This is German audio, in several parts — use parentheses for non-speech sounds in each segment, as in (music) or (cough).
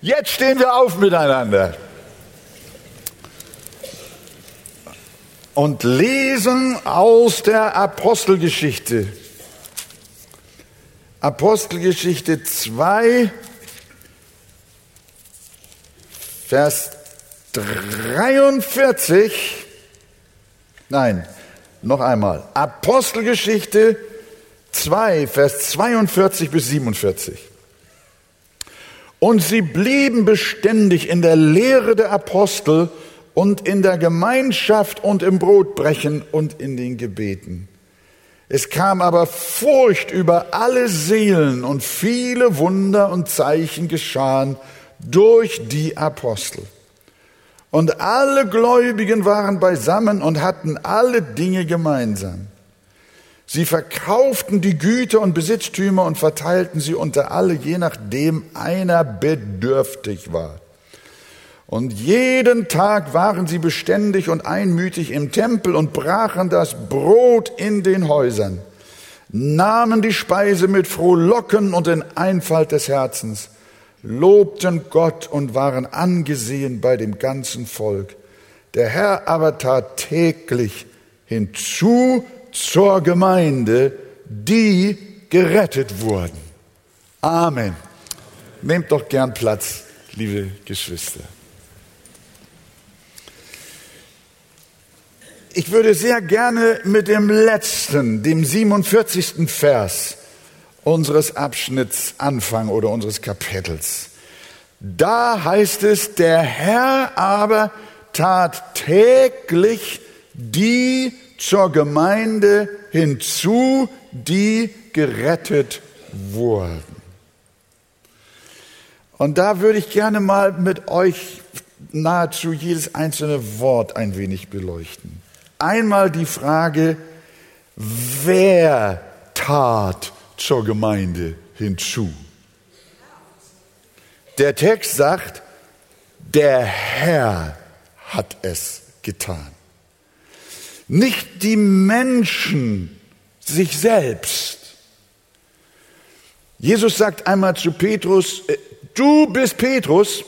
Jetzt stehen wir auf miteinander und lesen aus der Apostelgeschichte. Apostelgeschichte 2, Vers 43. Nein, noch einmal. Apostelgeschichte 2, Vers 42 bis 47. Und sie blieben beständig in der Lehre der Apostel und in der Gemeinschaft und im Brotbrechen und in den Gebeten. Es kam aber Furcht über alle Seelen und viele Wunder und Zeichen geschahen durch die Apostel. Und alle Gläubigen waren beisammen und hatten alle Dinge gemeinsam. Sie verkauften die Güter und Besitztümer und verteilten sie unter alle, je nachdem einer bedürftig war. Und jeden Tag waren sie beständig und einmütig im Tempel und brachen das Brot in den Häusern, nahmen die Speise mit Frohlocken und in Einfalt des Herzens, lobten Gott und waren angesehen bei dem ganzen Volk. Der Herr aber tat täglich hinzu zur Gemeinde, die gerettet wurden. Amen. Nehmt doch gern Platz, liebe Geschwister. Ich würde sehr gerne mit dem letzten, dem 47. Vers unseres Abschnitts anfangen oder unseres Kapitels. Da heißt es, der Herr aber tat täglich die zur Gemeinde hinzu, die gerettet wurden. Und da würde ich gerne mal mit euch nahezu jedes einzelne Wort ein wenig beleuchten. Einmal die Frage, wer tat zur Gemeinde hinzu? Der Text sagt, der Herr hat es getan. Nicht die Menschen sich selbst. Jesus sagt einmal zu Petrus, äh, du bist Petrus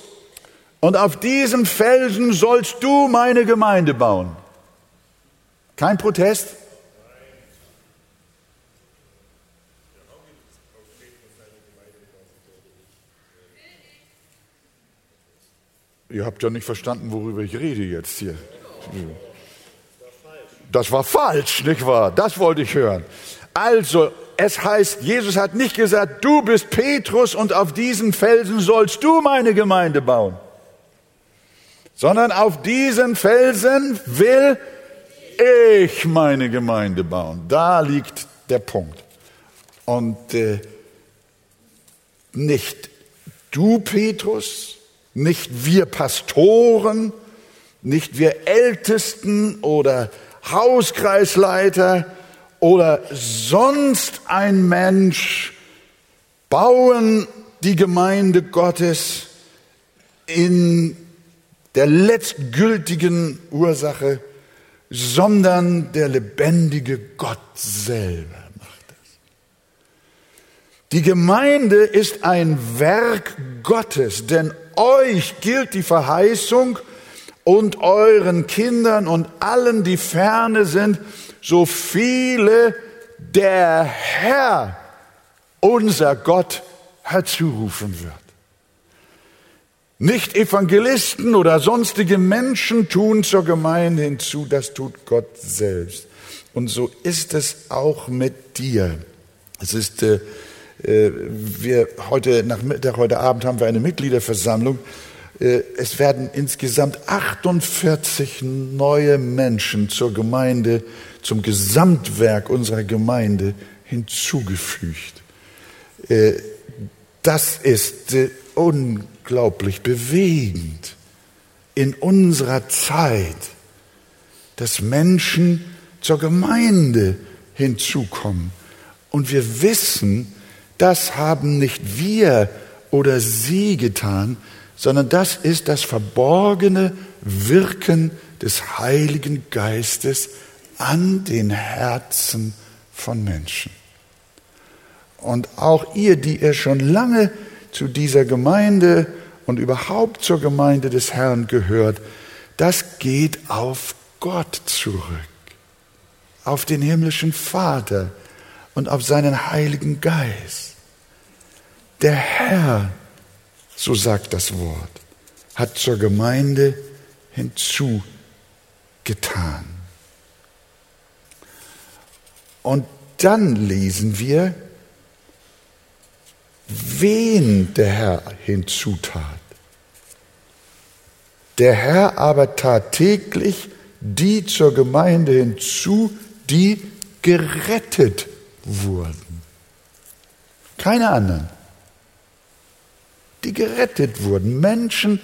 und auf diesem Felsen sollst du meine Gemeinde bauen. Kein Protest? Ihr habt ja nicht verstanden, worüber ich rede jetzt hier. Das war falsch, nicht wahr? Das wollte ich hören. Also, es heißt, Jesus hat nicht gesagt, du bist Petrus und auf diesen Felsen sollst du meine Gemeinde bauen, sondern auf diesen Felsen will ich meine Gemeinde bauen. Da liegt der Punkt. Und äh, nicht du, Petrus, nicht wir Pastoren, nicht wir Ältesten oder Hauskreisleiter oder sonst ein Mensch bauen die Gemeinde Gottes in der letztgültigen Ursache, sondern der lebendige Gott selber macht das. Die Gemeinde ist ein Werk Gottes, denn euch gilt die Verheißung, und euren Kindern und allen, die ferne sind, so viele der Herr, unser Gott, herzurufen wird. Nicht Evangelisten oder sonstige Menschen tun zur Gemeinde hinzu, das tut Gott selbst. Und so ist es auch mit dir. Es ist, äh, äh wir heute Nachmittag, heute Abend haben wir eine Mitgliederversammlung es werden insgesamt 48 neue Menschen zur Gemeinde, zum Gesamtwerk unserer Gemeinde hinzugefügt. Äh, das ist äh, unglaublich bewegend in unserer Zeit, dass Menschen zur Gemeinde hinzukommen. Und wir wissen, das haben nicht wir oder sie getan, sondern das ist das verborgene Wirken des Heiligen Geistes an den Herzen von Menschen. Und auch ihr, die ihr schon lange zu dieser Gemeinde und überhaupt zur Gemeinde des Herrn gehört, das geht auf Gott zurück, auf den himmlischen Vater und auf seinen Heiligen Geist. Der Herr, so sagt das Wort, hat zur Gemeinde hinzugetan. Und dann lesen wir, wen der Herr hinzutat. Der Herr aber tat täglich die zur Gemeinde hinzu, die gerettet wurden. Keine anderen. Die gerettet wurden. Menschen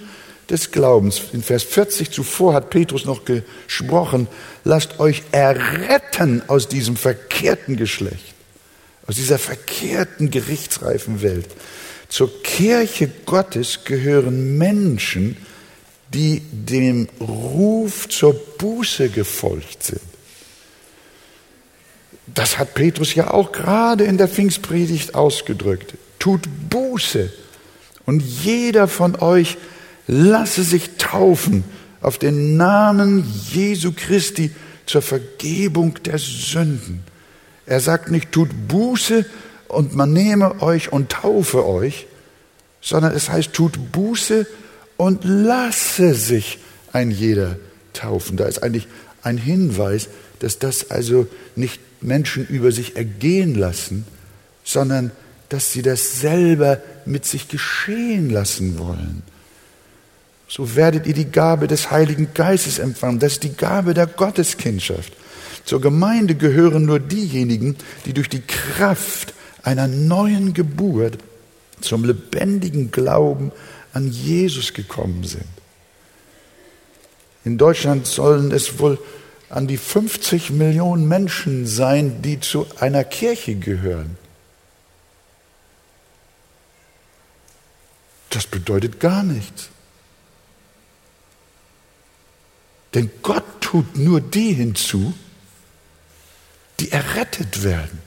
des Glaubens. In Vers 40 zuvor hat Petrus noch gesprochen, lasst euch erretten aus diesem verkehrten Geschlecht, aus dieser verkehrten, gerichtsreifen Welt. Zur Kirche Gottes gehören Menschen, die dem Ruf zur Buße gefolgt sind. Das hat Petrus ja auch gerade in der Pfingstpredigt ausgedrückt. Tut Buße und jeder von euch lasse sich taufen auf den Namen Jesu Christi zur Vergebung der Sünden. Er sagt nicht, tut Buße und man nehme euch und taufe euch, sondern es heißt, tut Buße und lasse sich ein jeder taufen. Da ist eigentlich ein Hinweis, dass das also nicht Menschen über sich ergehen lassen, sondern dass sie das selber mit sich geschehen lassen wollen. So werdet ihr die Gabe des Heiligen Geistes empfangen. Das ist die Gabe der Gotteskindschaft. Zur Gemeinde gehören nur diejenigen, die durch die Kraft einer neuen Geburt zum lebendigen Glauben an Jesus gekommen sind. In Deutschland sollen es wohl an die 50 Millionen Menschen sein, die zu einer Kirche gehören. Das bedeutet gar nichts. Denn Gott tut nur die hinzu, die errettet werden.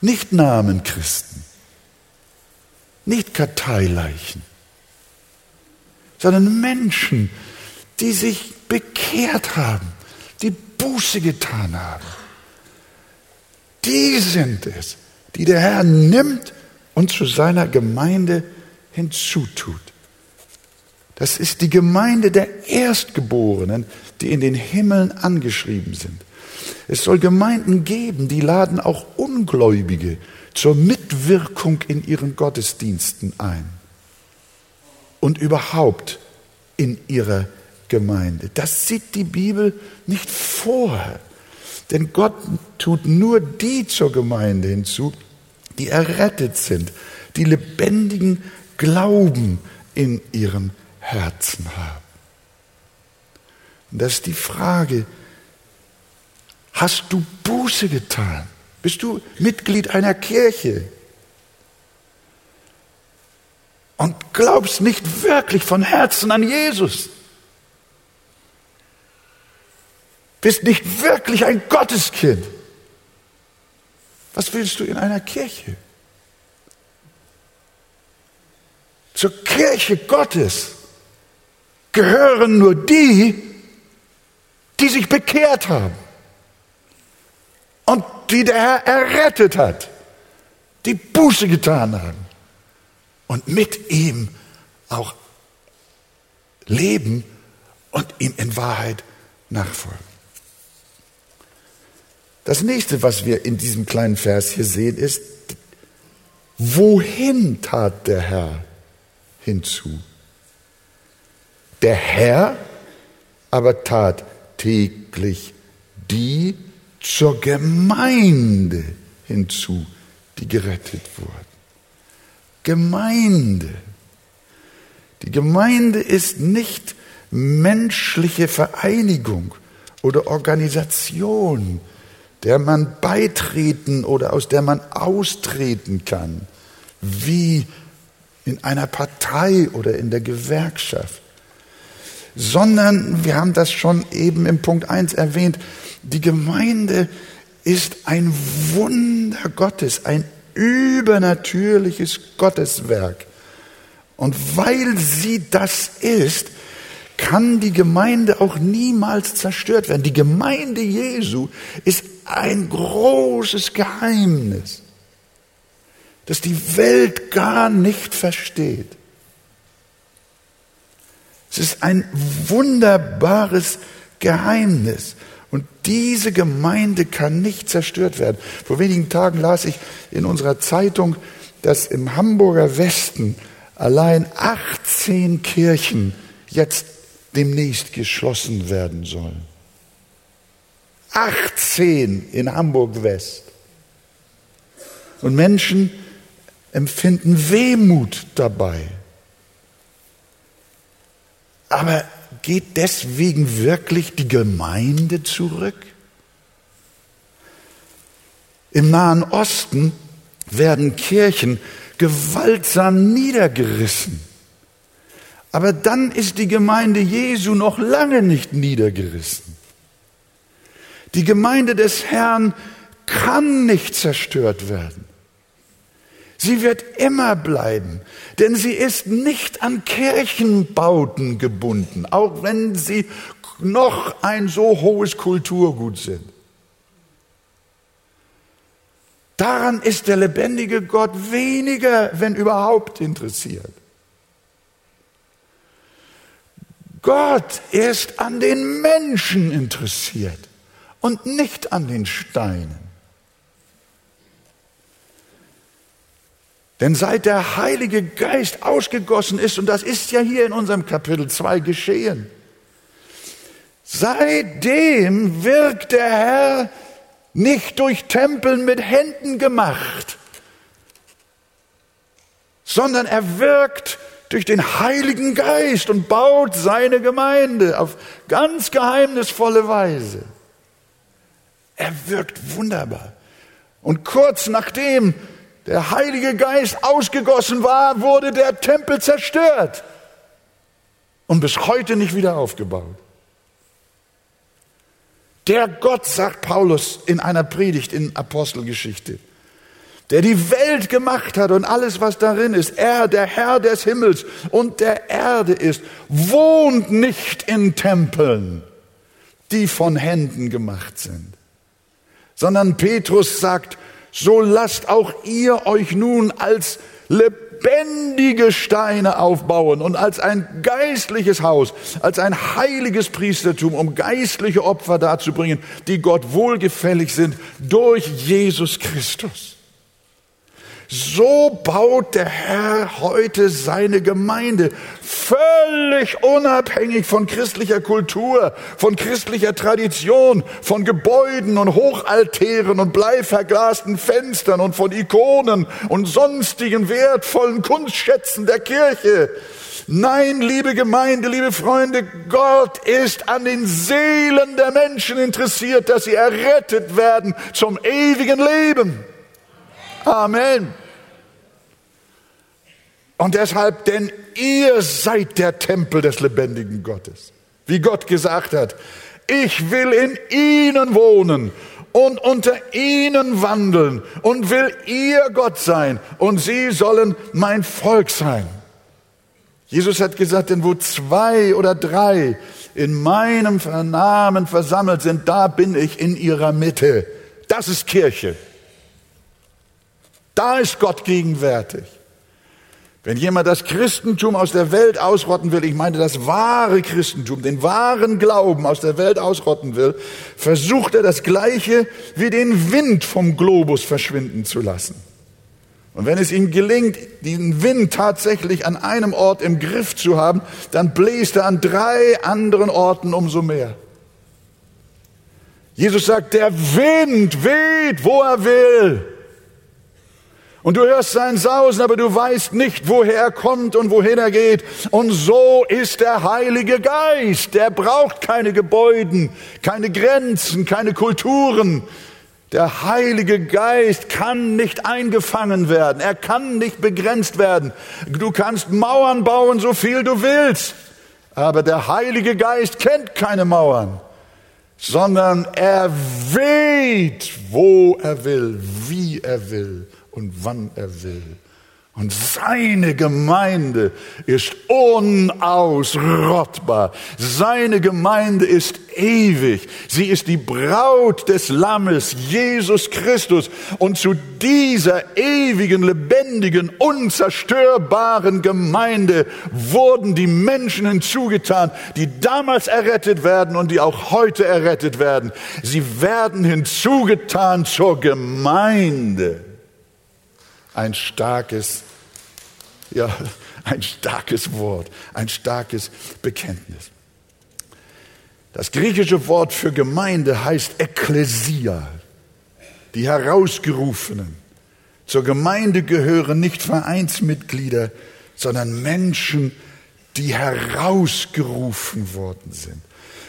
Nicht Namen Christen, nicht Karteileichen, sondern Menschen, die sich bekehrt haben, die Buße getan haben. Die sind es, die der Herr nimmt und zu seiner Gemeinde hinzutut. Das ist die Gemeinde der Erstgeborenen, die in den Himmeln angeschrieben sind. Es soll Gemeinden geben, die laden auch Ungläubige zur Mitwirkung in ihren Gottesdiensten ein und überhaupt in ihrer Gemeinde. Das sieht die Bibel nicht vor. Denn Gott tut nur die zur Gemeinde hinzu, die errettet sind, die lebendigen Glauben in ihrem Herzen haben. Und das ist die Frage, hast du Buße getan? Bist du Mitglied einer Kirche? Und glaubst nicht wirklich von Herzen an Jesus? Bist nicht wirklich ein Gotteskind? Was willst du in einer Kirche? Zur Kirche Gottes gehören nur die, die sich bekehrt haben und die der Herr errettet hat, die Buße getan haben und mit ihm auch leben und ihm in Wahrheit nachfolgen. Das nächste, was wir in diesem kleinen Vers hier sehen, ist, wohin tat der Herr hinzu? Der Herr aber tat täglich die zur Gemeinde hinzu, die gerettet wurden. Gemeinde. Die Gemeinde ist nicht menschliche Vereinigung oder Organisation, der man beitreten oder aus der man austreten kann, wie in einer Partei oder in der Gewerkschaft. Sondern wir haben das schon eben im Punkt 1 erwähnt, die Gemeinde ist ein Wunder Gottes, ein übernatürliches Gotteswerk, Und weil sie das ist, kann die Gemeinde auch niemals zerstört werden. Die Gemeinde Jesu ist ein großes Geheimnis, das die Welt gar nicht versteht. Es ist ein wunderbares Geheimnis. Und diese Gemeinde kann nicht zerstört werden. Vor wenigen Tagen las ich in unserer Zeitung, dass im Hamburger Westen allein 18 Kirchen jetzt demnächst geschlossen werden sollen. 18 in Hamburg West. Und Menschen empfinden Wehmut dabei. Aber geht deswegen wirklich die Gemeinde zurück? Im Nahen Osten werden Kirchen gewaltsam niedergerissen. Aber dann ist die Gemeinde Jesu noch lange nicht niedergerissen. Die Gemeinde des Herrn kann nicht zerstört werden. Sie wird immer bleiben, denn sie ist nicht an Kirchenbauten gebunden, auch wenn sie noch ein so hohes Kulturgut sind. Daran ist der lebendige Gott weniger, wenn überhaupt, interessiert. Gott ist an den Menschen interessiert und nicht an den Steinen. Denn seit der Heilige Geist ausgegossen ist, und das ist ja hier in unserem Kapitel 2 geschehen, seitdem wirkt der Herr nicht durch Tempeln mit Händen gemacht, sondern er wirkt durch den Heiligen Geist und baut seine Gemeinde auf ganz geheimnisvolle Weise. Er wirkt wunderbar. Und kurz nachdem der Heilige Geist ausgegossen war, wurde der Tempel zerstört und bis heute nicht wieder aufgebaut. Der Gott, sagt Paulus in einer Predigt in Apostelgeschichte, der die Welt gemacht hat und alles, was darin ist, er, der Herr des Himmels und der Erde ist, wohnt nicht in Tempeln, die von Händen gemacht sind, sondern Petrus sagt, so lasst auch ihr euch nun als lebendige Steine aufbauen und als ein geistliches Haus, als ein heiliges Priestertum, um geistliche Opfer darzubringen, die Gott wohlgefällig sind durch Jesus Christus. So baut der Herr heute seine Gemeinde völlig unabhängig von christlicher Kultur, von christlicher Tradition, von Gebäuden und Hochaltären und bleiverglasten Fenstern und von Ikonen und sonstigen wertvollen Kunstschätzen der Kirche. Nein, liebe Gemeinde, liebe Freunde, Gott ist an den Seelen der Menschen interessiert, dass sie errettet werden zum ewigen Leben. Amen. Und deshalb, denn ihr seid der Tempel des lebendigen Gottes. Wie Gott gesagt hat, ich will in ihnen wohnen und unter ihnen wandeln und will ihr Gott sein und sie sollen mein Volk sein. Jesus hat gesagt, denn wo zwei oder drei in meinem Namen versammelt sind, da bin ich in ihrer Mitte. Das ist Kirche. Da ist Gott gegenwärtig. Wenn jemand das Christentum aus der Welt ausrotten will, ich meine das wahre Christentum, den wahren Glauben aus der Welt ausrotten will, versucht er das Gleiche wie den Wind vom Globus verschwinden zu lassen. Und wenn es ihm gelingt, diesen Wind tatsächlich an einem Ort im Griff zu haben, dann bläst er an drei anderen Orten umso mehr. Jesus sagt, der Wind weht, wo er will. Und du hörst sein Sausen, aber du weißt nicht, woher er kommt und wohin er geht. Und so ist der Heilige Geist. Der braucht keine Gebäuden, keine Grenzen, keine Kulturen. Der Heilige Geist kann nicht eingefangen werden. Er kann nicht begrenzt werden. Du kannst Mauern bauen, so viel du willst. Aber der Heilige Geist kennt keine Mauern, sondern er weht, wo er will, wie er will und wann er will Und seine Gemeinde ist unausrottbar. Seine Gemeinde ist ewig. Sie ist die Braut des Lammes, Jesus Christus. Und zu dieser ewigen, lebendigen, unzerstörbaren Gemeinde wurden die Menschen hinzugetan, die damals errettet werden und die auch heute errettet werden. Sie werden hinzugetan zur Gemeinde ein starkes, ja, ein starkes Wort, ein starkes Bekenntnis. Das griechische Wort für Gemeinde heißt Ekklesia, die Herausgerufenen. Zur Gemeinde gehören nicht Vereinsmitglieder, sondern Menschen, die herausgerufen worden sind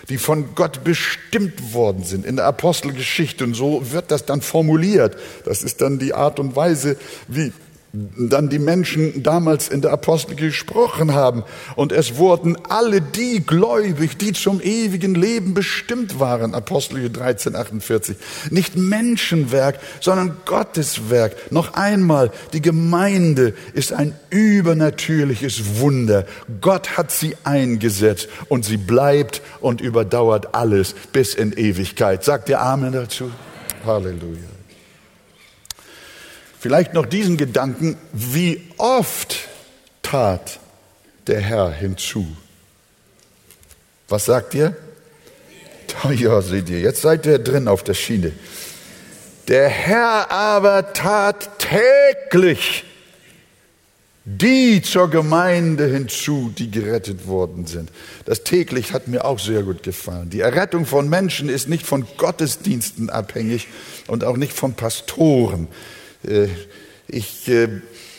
die von Gott bestimmt worden sind in der Apostelgeschichte. Und so wird das dann formuliert. Das ist dann die Art und Weise, wie dann die Menschen damals in der Apostel gesprochen haben. Und es wurden alle die gläubig, die zum ewigen Leben bestimmt waren. Apostel 13, 48. Nicht Menschenwerk, sondern Gotteswerk. Noch einmal, die Gemeinde ist ein übernatürliches Wunder. Gott hat sie eingesetzt und sie bleibt und überdauert alles bis in Ewigkeit. Sagt ihr Amen dazu? Halleluja. Vielleicht noch diesen Gedanken, wie oft tat der Herr hinzu? Was sagt ihr? Ja, seht ihr, jetzt seid ihr drin auf der Schiene. Der Herr aber tat täglich die zur Gemeinde hinzu, die gerettet worden sind. Das täglich hat mir auch sehr gut gefallen. Die Errettung von Menschen ist nicht von Gottesdiensten abhängig und auch nicht von Pastoren. Äh, ich äh,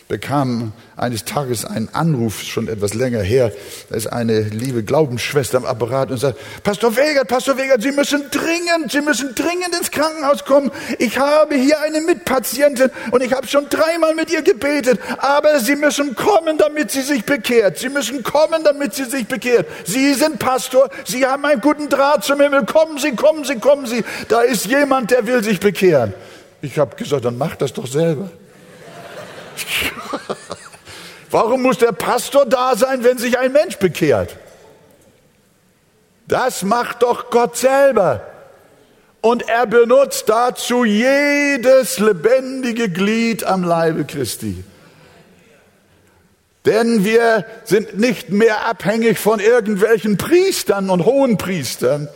bekam eines Tages einen Anruf, schon etwas länger her, da ist eine liebe Glaubensschwester am Apparat und sagt, Pastor Wegert, Pastor Wegert, Sie müssen dringend, Sie müssen dringend ins Krankenhaus kommen. Ich habe hier eine Mitpatientin und ich habe schon dreimal mit ihr gebetet, aber Sie müssen kommen, damit sie sich bekehrt. Sie müssen kommen, damit sie sich bekehrt. Sie sind Pastor, Sie haben einen guten Draht zum Himmel. Kommen Sie, kommen Sie, kommen Sie. Da ist jemand, der will sich bekehren. Ich habe gesagt, dann mach das doch selber. Warum muss der Pastor da sein, wenn sich ein Mensch bekehrt? Das macht doch Gott selber. Und er benutzt dazu jedes lebendige Glied am Leibe Christi. Denn wir sind nicht mehr abhängig von irgendwelchen Priestern und Hohenpriestern,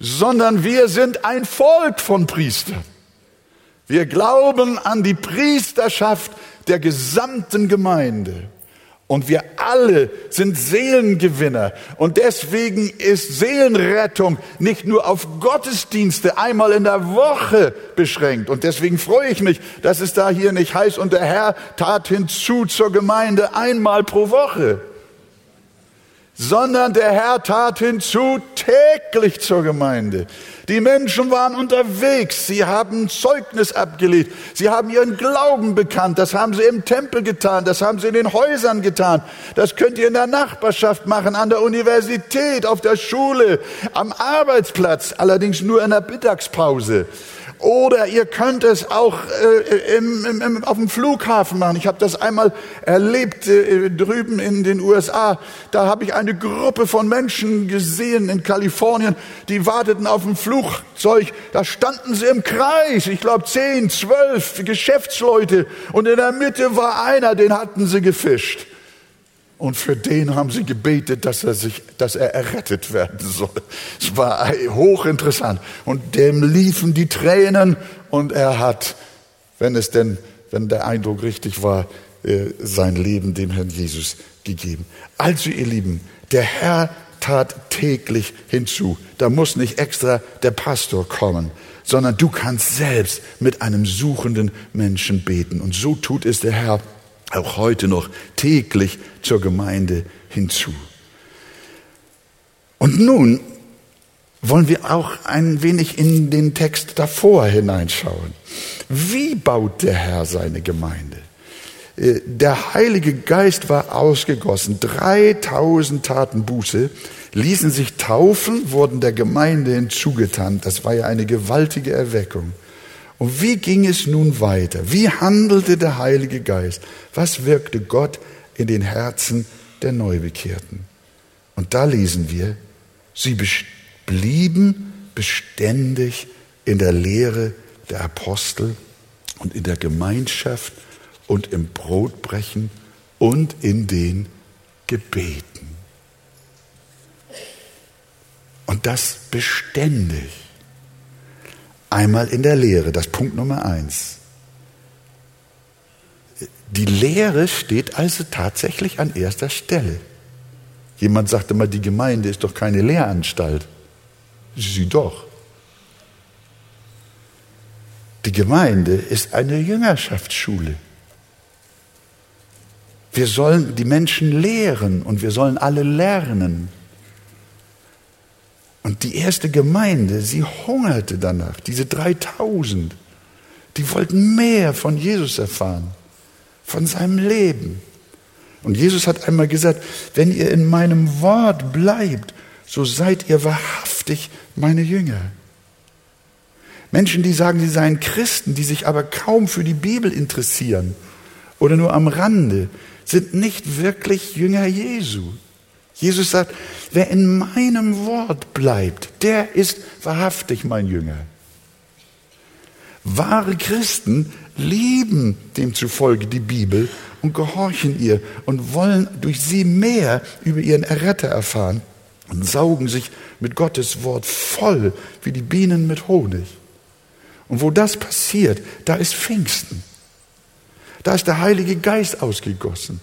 sondern wir sind ein Volk von Priestern. Wir glauben an die Priesterschaft der gesamten Gemeinde. Und wir alle sind Seelengewinner. Und deswegen ist Seelenrettung nicht nur auf Gottesdienste einmal in der Woche beschränkt. Und deswegen freue ich mich, dass es da hier nicht heißt, und der Herr tat hinzu zur Gemeinde einmal pro Woche sondern der Herr tat hinzu täglich zur Gemeinde. Die Menschen waren unterwegs, sie haben Zeugnis abgelegt, sie haben ihren Glauben bekannt, das haben sie im Tempel getan, das haben sie in den Häusern getan, das könnt ihr in der Nachbarschaft machen, an der Universität, auf der Schule, am Arbeitsplatz, allerdings nur in der Mittagspause. Oder ihr könnt es auch äh, im, im, auf dem Flughafen machen. Ich habe das einmal erlebt äh, drüben in den USA. Da habe ich eine Gruppe von Menschen gesehen in Kalifornien, die warteten auf dem Flugzeug. Da standen sie im Kreis, ich glaube zehn, zwölf Geschäftsleute. Und in der Mitte war einer, den hatten sie gefischt. Und für den haben sie gebetet, dass er sich, dass er errettet werden soll. Es war hochinteressant. Und dem liefen die Tränen und er hat, wenn es denn, wenn der Eindruck richtig war, äh, sein Leben dem Herrn Jesus gegeben. Also ihr Lieben, der Herr tat täglich hinzu. Da muss nicht extra der Pastor kommen, sondern du kannst selbst mit einem suchenden Menschen beten. Und so tut es der Herr auch heute noch täglich zur Gemeinde hinzu. Und nun wollen wir auch ein wenig in den Text davor hineinschauen. Wie baut der Herr seine Gemeinde? Äh, der Heilige Geist war ausgegossen. 3000 taten Buße, ließen sich taufen, wurden der Gemeinde hinzugetan. Das war ja eine gewaltige Erweckung. Und wie ging es nun weiter? Wie handelte der Heilige Geist? Was wirkte Gott in den Herzen der Neubekehrten? Und da lesen wir, sie blieben beständig in der Lehre der Apostel und in der Gemeinschaft und im Brotbrechen und in den Gebeten. Und das beständig. Einmal in der Lehre, das Punkt Nummer eins. Die Lehre steht also tatsächlich an erster Stelle. Jemand sagte mal, die Gemeinde ist doch keine Lehranstalt. Sie doch. Die Gemeinde ist eine Jüngerschaftsschule. Wir sollen die Menschen lehren und wir sollen alle lernen. Und die erste Gemeinde, sie hungerte danach, diese 3000, die wollten mehr von Jesus erfahren, von seinem Leben. Und Jesus hat einmal gesagt, wenn ihr in meinem Wort bleibt, so seid ihr wahrhaftig meine Jünger. Menschen, die sagen, sie seien Christen, die sich aber kaum für die Bibel interessieren oder nur am Rande, sind nicht wirklich Jünger Jesu. Jesus sagt, wer in meinem Wort bleibt, der ist wahrhaftig mein Jünger. Wahre Christen lieben demzufolge die Bibel und gehorchen ihr und wollen durch sie mehr über ihren Erretter erfahren und saugen sich mit Gottes Wort voll wie die Bienen mit Honig. Und wo das passiert, da ist Pfingsten. Da ist der Heilige Geist ausgegossen.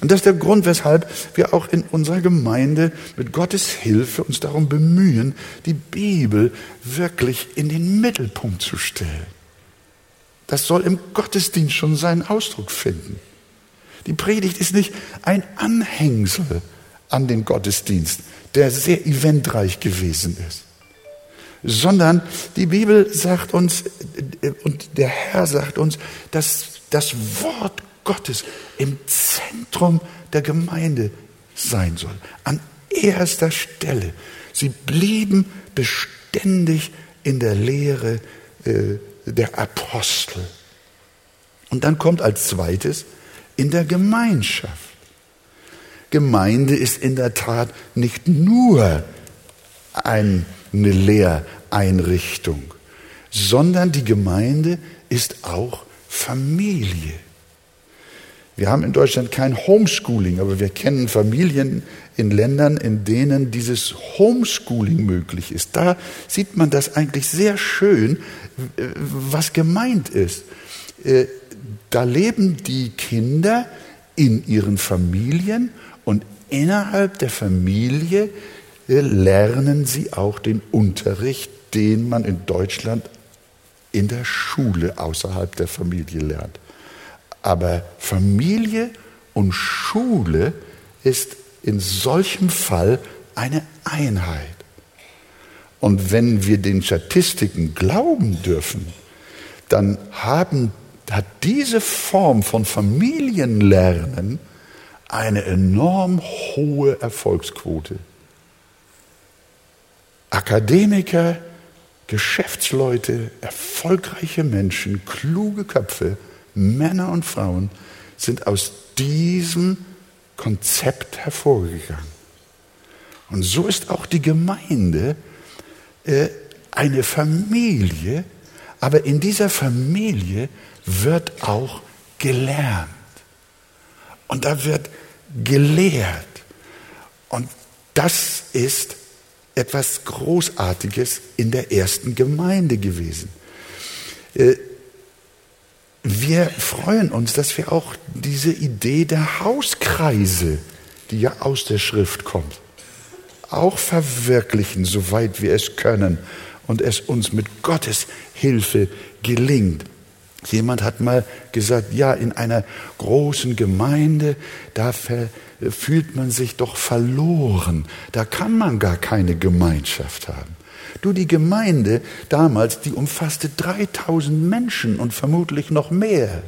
Und das ist der Grund, weshalb wir auch in unserer Gemeinde mit Gottes Hilfe uns darum bemühen, die Bibel wirklich in den Mittelpunkt zu stellen. Das soll im Gottesdienst schon seinen Ausdruck finden. Die Predigt ist nicht ein Anhängsel an den Gottesdienst, der sehr eventreich gewesen ist, sondern die Bibel sagt uns und der Herr sagt uns, dass das Wort Gottes im Zentrum der Gemeinde sein soll. An erster Stelle. Sie blieben beständig in der Lehre äh, der Apostel. Und dann kommt als zweites in der Gemeinschaft. Gemeinde ist in der Tat nicht nur eine Lehreinrichtung, sondern die Gemeinde ist auch Familie. Wir haben in Deutschland kein Homeschooling, aber wir kennen Familien in Ländern, in denen dieses Homeschooling möglich ist. Da sieht man das eigentlich sehr schön, was gemeint ist. Äh, da leben die Kinder in ihren Familien und innerhalb der Familie äh, lernen sie auch den Unterricht, den man in Deutschland in der Schule außerhalb der Familie lernt. Aber Familie und Schule ist in solchem Fall eine Einheit. Und wenn wir den Statistiken glauben dürfen, dann haben, hat diese Form von Familienlernen eine enorm hohe Erfolgsquote. Akademiker, Geschäftsleute, erfolgreiche Menschen, kluge Köpfe Männer und Frauen sind aus diesem Konzept hervorgegangen. Und so ist auch die Gemeinde äh, eine Familie, aber in dieser Familie wird auch gelernt. Und da wird gelehrt. Und das ist etwas Großartiges in der ersten Gemeinde gewesen. Äh, wir freuen uns, dass wir auch diese Idee der Hauskreise, die ja aus der Schrift kommt, auch verwirklichen, soweit wir es können und es uns mit Gottes Hilfe gelingt. Jemand hat mal gesagt, ja, in einer großen Gemeinde, da fühlt man sich doch verloren, da kann man gar keine Gemeinschaft haben. Du, die Gemeinde damals, die umfasste 3000 Menschen und vermutlich noch mehr.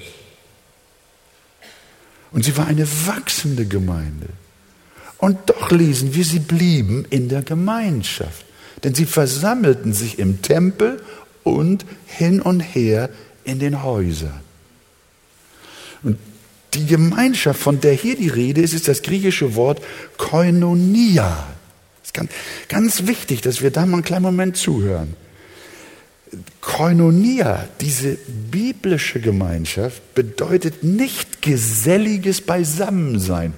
Und sie war eine wachsende Gemeinde. Und doch lesen wir, sie blieben in der Gemeinschaft. Denn sie versammelten sich im Tempel und hin und her in den Häusern. Und die Gemeinschaft, von der hier die Rede ist, ist das griechische Wort Koinonia. Ganz, ganz wichtig, dass wir da mal einen kleinen Moment zuhören. Koinonia, diese biblische Gemeinschaft, bedeutet nicht geselliges Beisammensein.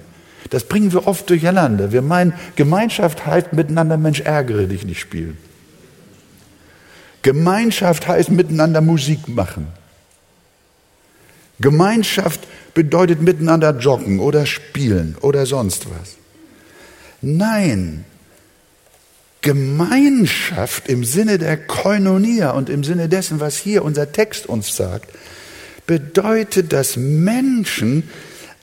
Das bringen wir oft durcheinander. Wir meinen, Gemeinschaft heißt miteinander Mensch ärgere dich nicht spielen. Gemeinschaft heißt miteinander Musik machen. Gemeinschaft bedeutet miteinander joggen oder spielen oder sonst was. Nein, Gemeinschaft im Sinne der Koinonia und im Sinne dessen, was hier unser Text uns sagt, bedeutet, dass Menschen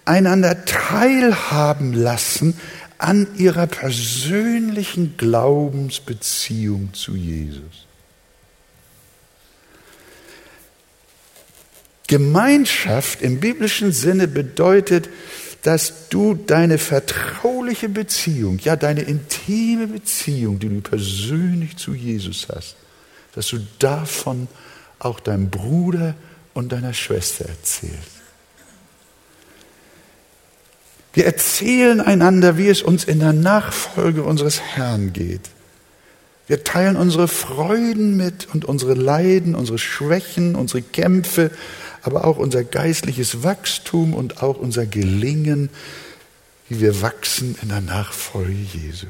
einander teilhaben lassen an ihrer persönlichen Glaubensbeziehung zu Jesus. Gemeinschaft im biblischen Sinne bedeutet, dass du deine vertrauliche Beziehung, ja deine intime Beziehung, die du persönlich zu Jesus hast, dass du davon auch deinem Bruder und deiner Schwester erzählst. Wir erzählen einander, wie es uns in der Nachfolge unseres Herrn geht. Wir teilen unsere Freuden mit und unsere Leiden, unsere Schwächen, unsere Kämpfe, aber auch unser geistliches Wachstum und auch unser Gelingen, wie wir wachsen in der Nachfolge Jesu.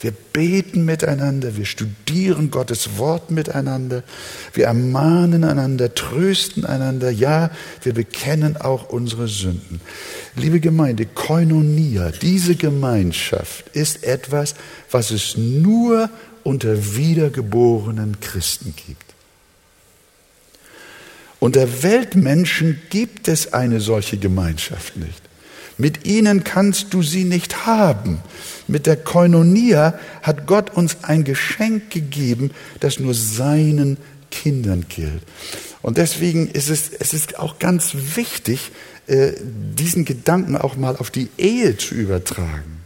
Wir beten miteinander, wir studieren Gottes Wort miteinander, wir ermahnen einander, trösten einander, ja, wir bekennen auch unsere Sünden. Liebe Gemeinde, Koinonia, diese Gemeinschaft ist etwas, was es nur unter wiedergeborenen Christen gibt. Unter Weltmenschen gibt es eine solche Gemeinschaft nicht. Mit ihnen kannst du sie nicht haben. Mit der Koinonia hat Gott uns ein Geschenk gegeben, das nur seinen Kindern gilt. Und deswegen ist es, es ist auch ganz wichtig, äh, diesen Gedanken auch mal auf die Ehe zu übertragen.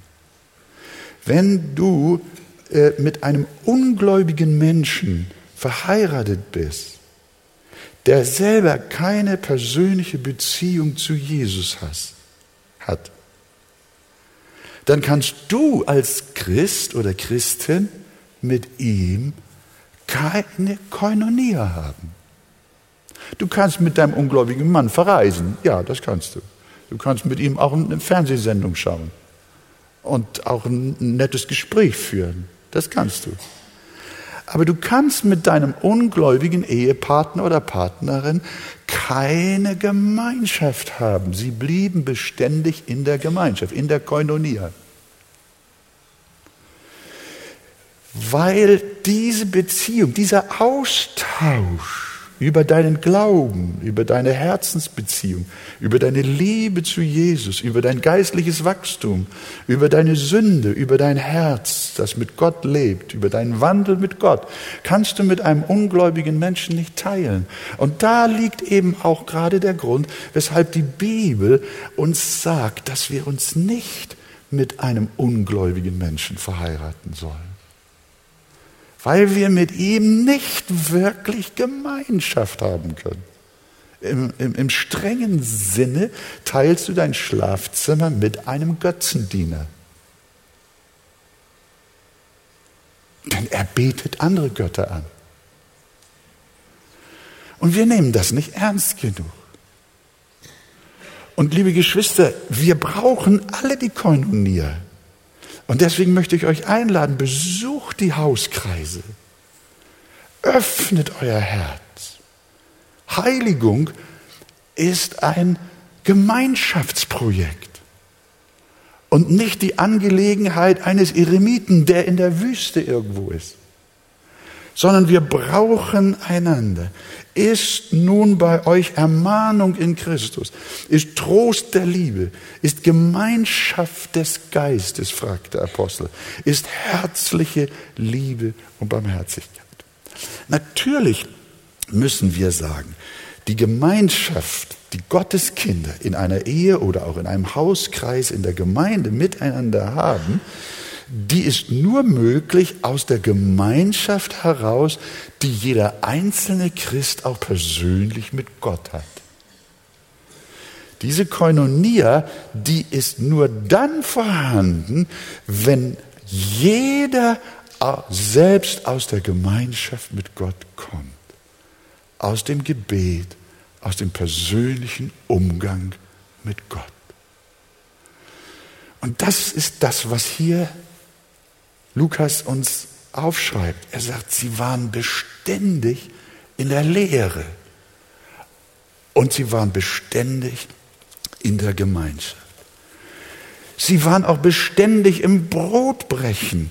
Wenn du äh, mit einem ungläubigen Menschen verheiratet bist, der selber keine persönliche Beziehung zu Jesus hat, dann kannst du als Christ oder Christin mit ihm keine Koinonia haben. Du kannst mit deinem ungläubigen Mann verreisen. Ja, das kannst du. Du kannst mit ihm auch eine Fernsehsendung schauen und auch ein nettes Gespräch führen. Das kannst du. Aber du kannst mit deinem ungläubigen Ehepartner oder Partnerin keine Gemeinschaft haben. Sie blieben beständig in der Gemeinschaft, in der Koinonia. Weil diese Beziehung, dieser Austausch über deinen Glauben, über deine Herzensbeziehung, über deine Liebe zu Jesus, über dein geistliches Wachstum, über deine Sünde, über dein Herz, das mit Gott lebt, über deinen Wandel mit Gott, kannst du mit einem ungläubigen Menschen nicht teilen. Und da liegt eben auch gerade der Grund, weshalb die Bibel uns sagt, dass wir uns nicht mit einem ungläubigen Menschen verheiraten sollen weil wir mit ihm nicht wirklich Gemeinschaft haben können. Im, im, Im, strengen Sinne teilst du dein Schlafzimmer mit einem Götzendiener. Denn er betet andere Götter an. Und wir nehmen das nicht ernst genug. Und liebe Geschwister, wir brauchen alle die Koinonia. Und deswegen möchte ich euch einladen, besucht die Hauskreise. Öffnet euer Herz. Heiligung ist ein Gemeinschaftsprojekt und nicht die Angelegenheit eines Eremiten, der in der Wüste irgendwo ist sondern wir brauchen einander. Ist nun bei euch Ermahnung in Christus, ist Trost der Liebe, ist Gemeinschaft des Geistes, fragt der Apostel, ist herzliche Liebe und Barmherzigkeit. Natürlich müssen wir sagen, die Gemeinschaft, die Gottes Kinder in einer Ehe oder auch in einem Hauskreis in der Gemeinde miteinander haben, die ist nur möglich aus der Gemeinschaft heraus, die jeder einzelne Christ auch persönlich mit Gott hat. Diese Koinonia, die ist nur dann vorhanden, wenn jeder selbst aus der Gemeinschaft mit Gott kommt, aus dem Gebet, aus dem persönlichen Umgang mit Gott. Und das ist das, was hier Lukas uns aufschreibt. Er sagt, sie waren beständig in der Lehre und sie waren beständig in der Gemeinschaft. Sie waren auch beständig im Brotbrechen.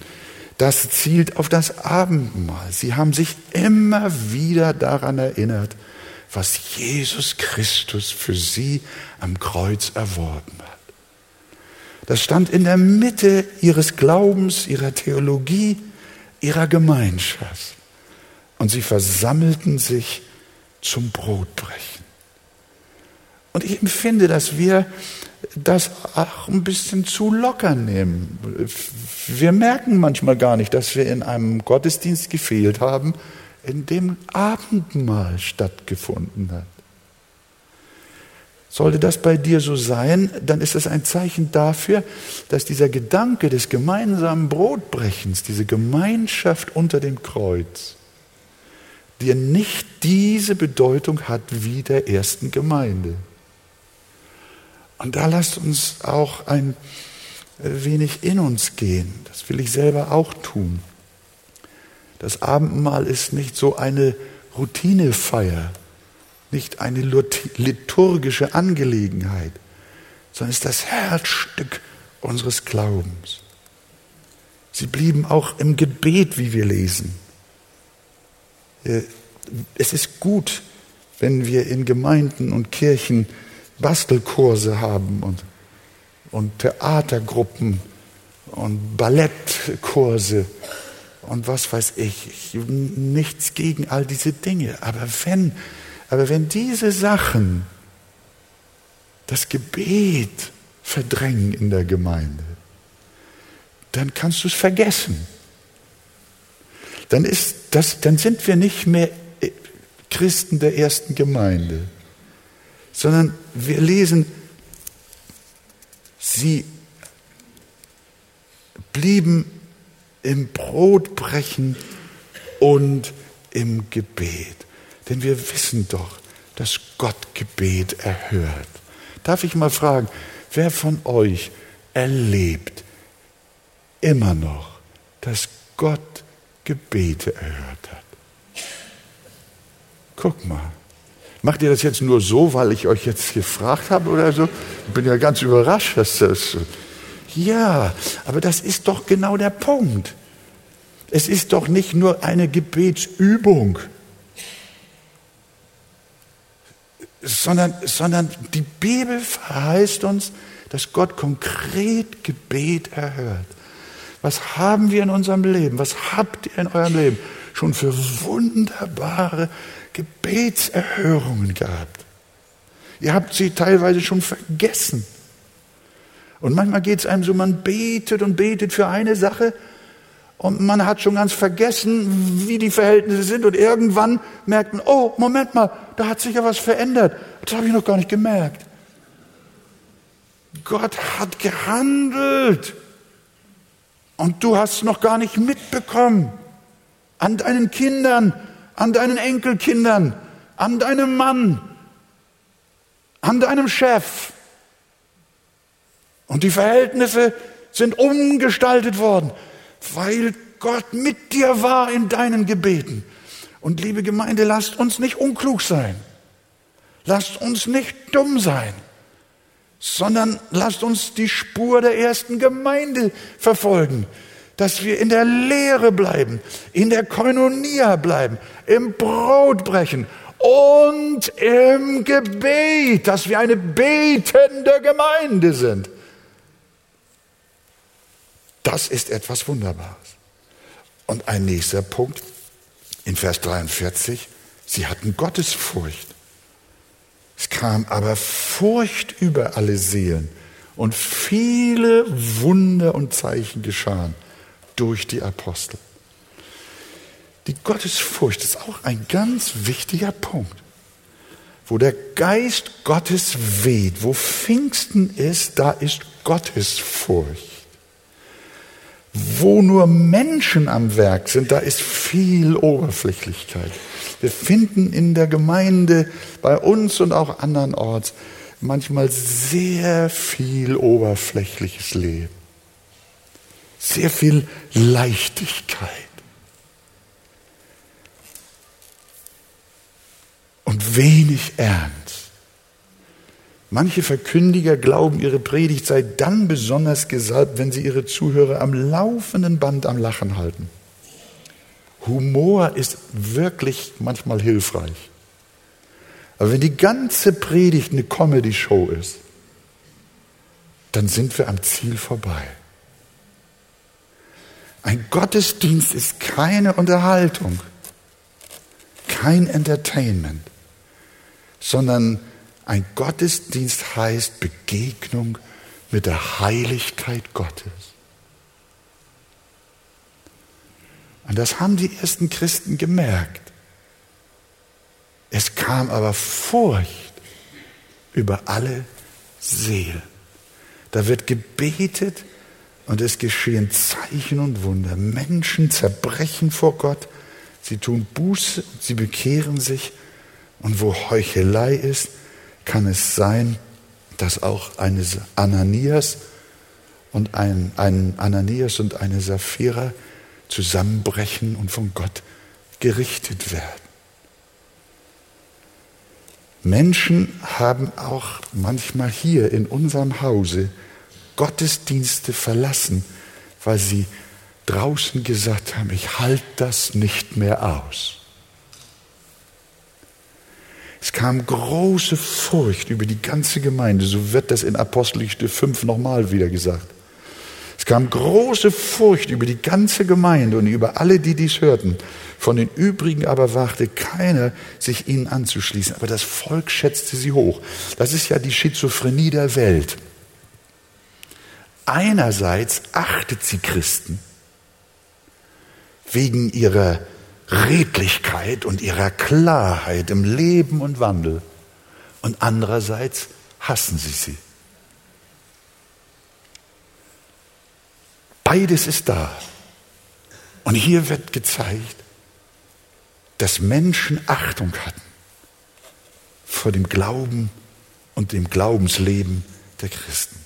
Das zielt auf das Abendmahl. Sie haben sich immer wieder daran erinnert, was Jesus Christus für sie am Kreuz erworben hat. Das stand in der Mitte ihres Glaubens, ihrer Theologie, ihrer Gemeinschaft. Und sie versammelten sich zum Brotbrechen. Und ich empfinde, dass wir das auch ein bisschen zu locker nehmen. Wir merken manchmal gar nicht, dass wir in einem Gottesdienst gefehlt haben, in dem Abendmahl stattgefunden hat. Sollte das bei dir so sein, dann ist es ein Zeichen dafür, dass dieser Gedanke des gemeinsamen Brotbrechens, diese Gemeinschaft unter dem Kreuz, dir nicht diese Bedeutung hat wie der ersten Gemeinde. Und da lasst uns auch ein wenig in uns gehen. Das will ich selber auch tun. Das Abendmahl ist nicht so eine Routinefeier, nicht eine liturgische Angelegenheit, sondern ist das Herzstück unseres Glaubens. Sie blieben auch im Gebet, wie wir lesen. Äh, es ist gut, wenn wir in Gemeinden und Kirchen Bastelkurse haben und, und Theatergruppen und Ballettkurse und was weiß ich. Nichts gegen all diese Dinge. Aber wenn aber wenn diese Sachen das Gebet verdrängen in der Gemeinde, dann kannst du es vergessen. Dann, ist das, dann sind wir nicht mehr Christen der ersten Gemeinde, sondern wir lesen, sie blieben im Brotbrechen und im Gebet. Denn wir wissen doch, dass Gott Gebet erhört. Darf ich mal fragen, wer von euch erlebt immer noch, dass Gott Gebete erhört hat? Guck mal. Macht ihr das jetzt nur so, weil ich euch jetzt gefragt habe oder so? Ich bin ja ganz überrascht, dass das. Ja, aber das ist doch genau der Punkt. Es ist doch nicht nur eine Gebetsübung. Sondern, sondern die Bibel verheißt uns, dass Gott konkret Gebet erhört. Was haben wir in unserem Leben? Was habt ihr in eurem Leben schon für wunderbare Gebetserhörungen gehabt? Ihr habt sie teilweise schon vergessen. Und manchmal geht es einem so, man betet und betet für eine Sache und man hat schon ganz vergessen, wie die Verhältnisse sind. Und irgendwann merkt man, oh, Moment mal, da hat sich ja was verändert. Das habe ich noch gar nicht gemerkt. Gott hat gehandelt. Und du hast es noch gar nicht mitbekommen. An deinen Kindern, an deinen Enkelkindern, an deinem Mann, an deinem Chef. Und die Verhältnisse sind umgestaltet worden weil Gott mit dir war in deinen Gebeten. Und liebe Gemeinde, lasst uns nicht unklug sein. Lasst uns nicht dumm sein, sondern lasst uns die Spur der ersten Gemeinde verfolgen, dass wir in der Lehre bleiben, in der Koinonia bleiben, im Brot brechen und im Gebet, dass wir eine betende Gemeinde sind. Das ist etwas Wunderbares. Und ein nächster Punkt in Vers 43, sie hatten Gottesfurcht. Es kam aber Furcht über alle Seelen und viele Wunder und Zeichen geschahen durch die Apostel. Die Gottesfurcht ist auch ein ganz wichtiger Punkt. Wo der Geist Gottes weht, wo Pfingsten ist, da ist Gottesfurcht. Wo nur Menschen am Werk sind, da ist viel Oberflächlichkeit. Wir finden in der Gemeinde, bei uns und auch andernorts, manchmal sehr viel oberflächliches Leben. Sehr viel Leichtigkeit. Und wenig Ernst. Manche Verkündiger glauben, ihre Predigt sei dann besonders gesalbt, wenn sie ihre Zuhörer am laufenden Band am Lachen halten. Humor ist wirklich manchmal hilfreich. Aber wenn die ganze Predigt eine Comedy-Show ist, dann sind wir am Ziel vorbei. Ein Gottesdienst ist keine Unterhaltung, kein Entertainment, sondern ein Gottesdienst heißt Begegnung mit der Heiligkeit Gottes. Und das haben die ersten Christen gemerkt. Es kam aber Furcht über alle Seelen. Da wird gebetet und es geschehen Zeichen und Wunder. Menschen zerbrechen vor Gott, sie tun Buße, sie bekehren sich. Und wo Heuchelei ist, kann es sein, dass auch eine Ananias und ein, ein Ananias und eine Sapphira zusammenbrechen und von Gott gerichtet werden. Menschen haben auch manchmal hier in unserem Hause Gottesdienste verlassen, weil sie draußen gesagt haben, ich halte das nicht mehr aus. Es kam große Furcht über die ganze Gemeinde, so wird das in Apostelgeschichte 5 nochmal wieder gesagt. Es kam große Furcht über die ganze Gemeinde und über alle, die dies hörten. Von den übrigen aber wagte keiner, sich ihnen anzuschließen. Aber das Volk schätzte sie hoch. Das ist ja die Schizophrenie der Welt. Einerseits achtet sie Christen wegen ihrer Redlichkeit und ihrer Klarheit im Leben und Wandel. Und andererseits hassen sie sie. Beides ist da. Und hier wird gezeigt, dass Menschen Achtung hatten vor dem Glauben und dem Glaubensleben der Christen.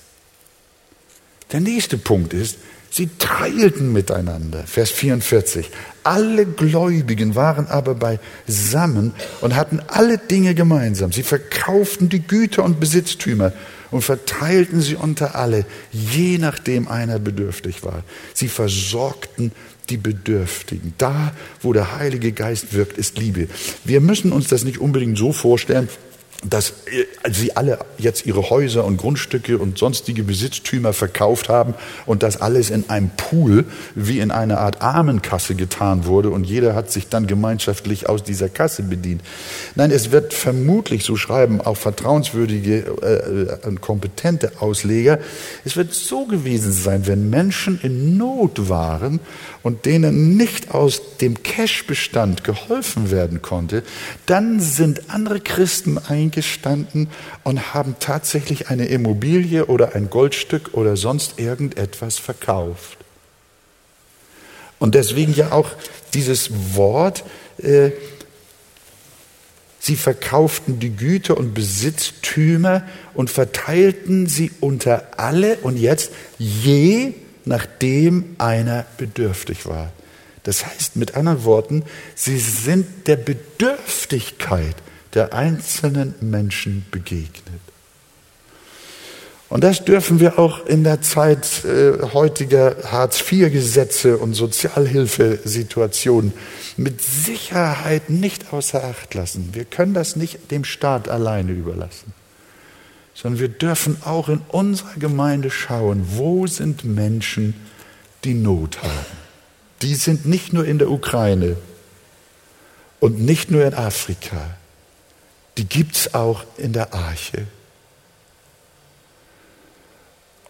Der nächste Punkt ist, sie teilten miteinander. Vers 44. Alle Gläubigen waren aber beisammen und hatten alle Dinge gemeinsam. Sie verkauften die Güter und Besitztümer und verteilten sie unter alle, je nachdem einer bedürftig war. Sie versorgten die Bedürftigen. Da, wo der Heilige Geist wirkt, ist Liebe. Wir müssen uns das nicht unbedingt so vorstellen, dass äh, sie alle jetzt ihre Häuser und Grundstücke und sonstige Besitztümer verkauft haben und das alles in einem Pool wie in einer Art Armenkasse getan wurde und jeder hat sich dann gemeinschaftlich aus dieser Kasse bedient. Nein, es wird vermutlich, so schreiben auch vertrauenswürdige äh, und kompetente Ausleger, es wird so gewesen sein, wenn Menschen in Not waren und denen nicht aus dem Cashbestand geholfen werden konnte, dann sind andere Christen eingestanden und haben tatsächlich eine Immobilie oder ein Goldstück oder sonst irgendetwas verkauft. Und deswegen ja auch dieses Wort, äh, sie verkauften die Güter und Besitztümer und verteilten sie unter alle und jetzt je nachdem einer bedürftig war. Das heißt mit anderen Worten, sie sind der Bedürftigkeit der einzelnen Menschen begegnet. Und das dürfen wir auch in der Zeit äh, heutiger Hartz-IV-Gesetze und Sozialhilfesituationen mit Sicherheit nicht außer Acht lassen. Wir können das nicht dem Staat alleine überlassen sondern wir dürfen auch in unserer Gemeinde schauen, wo sind Menschen, die Not haben. Die sind nicht nur in der Ukraine und nicht nur in Afrika, die gibt es auch in der Arche.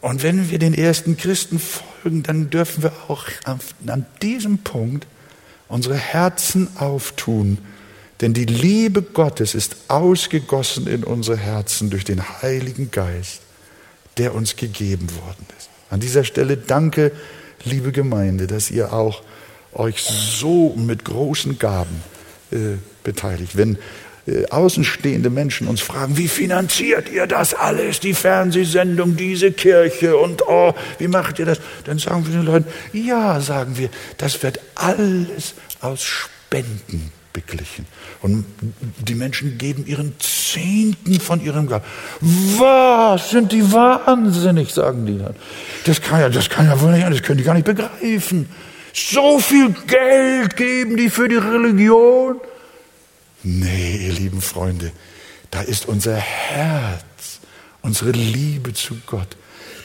Und wenn wir den ersten Christen folgen, dann dürfen wir auch an diesem Punkt unsere Herzen auftun. Denn die Liebe Gottes ist ausgegossen in unsere Herzen durch den Heiligen Geist, der uns gegeben worden ist. An dieser Stelle danke, liebe Gemeinde, dass ihr auch euch so mit großen Gaben äh, beteiligt. Wenn äh, außenstehende Menschen uns fragen, wie finanziert ihr das alles, die Fernsehsendung, diese Kirche und oh, wie macht ihr das? Dann sagen wir den Leuten, ja, sagen wir, das wird alles aus Spenden beglichen. Und die Menschen geben ihren Zehnten von ihrem Gab. Was sind die wahnsinnig, sagen die dann. Das kann ja, das kann ja wohl nicht, das können die gar nicht begreifen. So viel Geld geben die für die Religion. Nee, ihr lieben Freunde, da ist unser Herz, unsere Liebe zu Gott.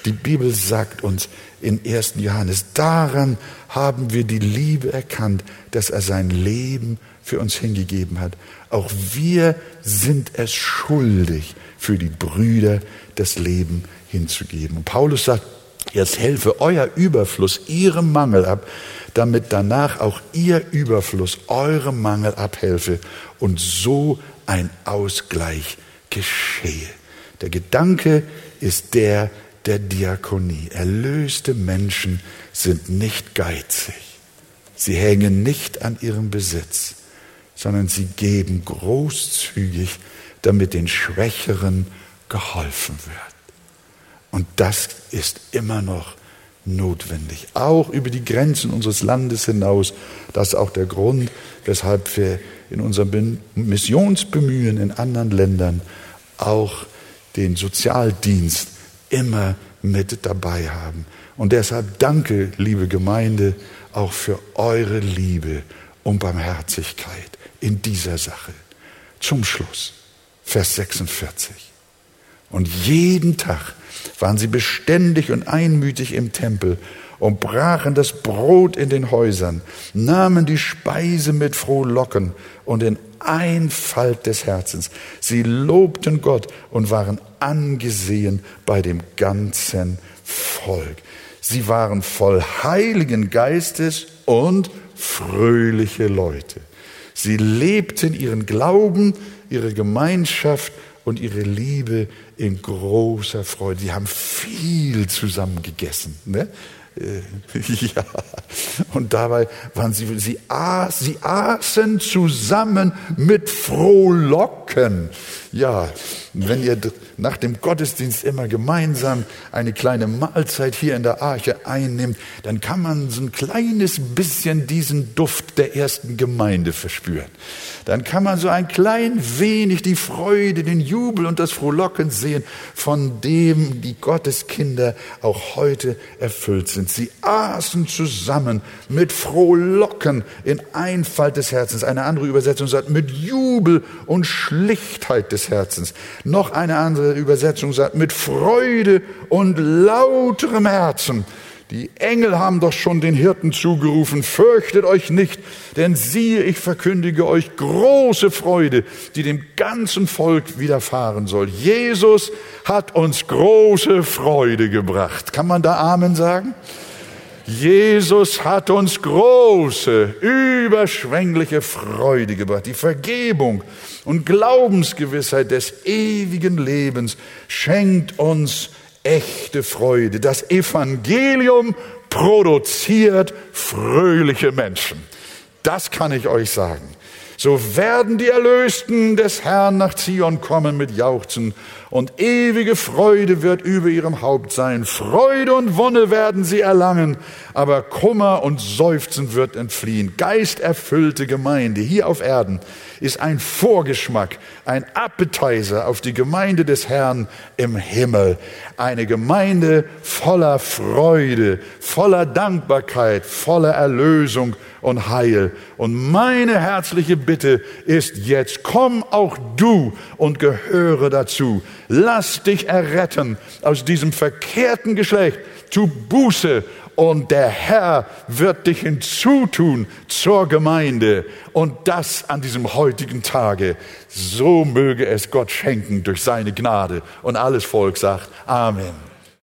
Die Bibel sagt uns in 1. Johannes, daran haben wir die Liebe erkannt, dass er sein Leben für uns hingegeben hat. Auch wir sind es schuldig, für die Brüder das Leben hinzugeben. Und Paulus sagt, jetzt helfe euer Überfluss ihrem Mangel ab, damit danach auch ihr Überfluss eurem Mangel abhelfe und so ein Ausgleich geschehe. Der Gedanke ist der der Diakonie. Erlöste Menschen sind nicht geizig. Sie hängen nicht an ihrem Besitz, sondern sie geben großzügig, damit den Schwächeren geholfen wird. Und das ist immer noch notwendig, auch über die Grenzen unseres Landes hinaus. Das ist auch der Grund, weshalb wir in unserem Missionsbemühen in anderen Ländern auch den Sozialdienst immer mit dabei haben. Und deshalb danke, liebe Gemeinde, auch für eure Liebe und Barmherzigkeit in dieser Sache. Zum Schluss, Vers 46. Und jeden Tag waren sie beständig und einmütig im Tempel und brachen das Brot in den Häusern, nahmen die Speise mit Frohlocken und in Einfalt des Herzens. Sie lobten Gott und waren angesehen bei dem ganzen Volk. Sie waren voll Heiligen Geistes und fröhliche Leute. Sie lebten ihren Glauben, ihre Gemeinschaft und ihre Liebe in großer Freude. Sie haben viel zusammen gegessen. Ne? Äh, (laughs) ja, und dabei waren sie, sie, aß, sie aßen zusammen mit Frohlocken. Ja, wenn ihr nach dem Gottesdienst immer gemeinsam eine kleine Mahlzeit hier in der Arche einnimmt, dann kann man so ein kleines bisschen diesen Duft der ersten Gemeinde verspüren. Dann kann man so ein klein wenig die Freude, den Jubel und das Frohlocken sehen, von dem die Gotteskinder auch heute erfüllt sind. Sie aßen zusammen mit Frohlocken in Einfalt des Herzens. Eine andere Übersetzung sagt mit Jubel und Schlichtheit Herzens. Noch eine andere Übersetzung sagt mit Freude und lauterem Herzen. Die Engel haben doch schon den Hirten zugerufen, fürchtet euch nicht, denn siehe, ich verkündige euch große Freude, die dem ganzen Volk widerfahren soll. Jesus hat uns große Freude gebracht. Kann man da Amen sagen? Jesus hat uns große, überschwängliche Freude gebracht. Die Vergebung und Glaubensgewissheit des ewigen Lebens schenkt uns echte Freude. Das Evangelium produziert fröhliche Menschen. Das kann ich euch sagen. So werden die Erlösten des Herrn nach Zion kommen mit Jauchzen und ewige Freude wird über ihrem Haupt sein. Freude und Wonne werden sie erlangen, aber Kummer und Seufzen wird entfliehen. Geisterfüllte Gemeinde hier auf Erden ist ein Vorgeschmack, ein Appetizer auf die Gemeinde des Herrn im Himmel. Eine Gemeinde voller Freude, voller Dankbarkeit, voller Erlösung und Heil. Und meine herzliche Bitte ist jetzt, komm auch du und gehöre dazu. Lass dich erretten aus diesem verkehrten Geschlecht. Tu Buße und der Herr wird dich hinzutun zur Gemeinde und das an diesem heutigen Tage. So möge es Gott schenken durch seine Gnade. Und alles Volk sagt Amen.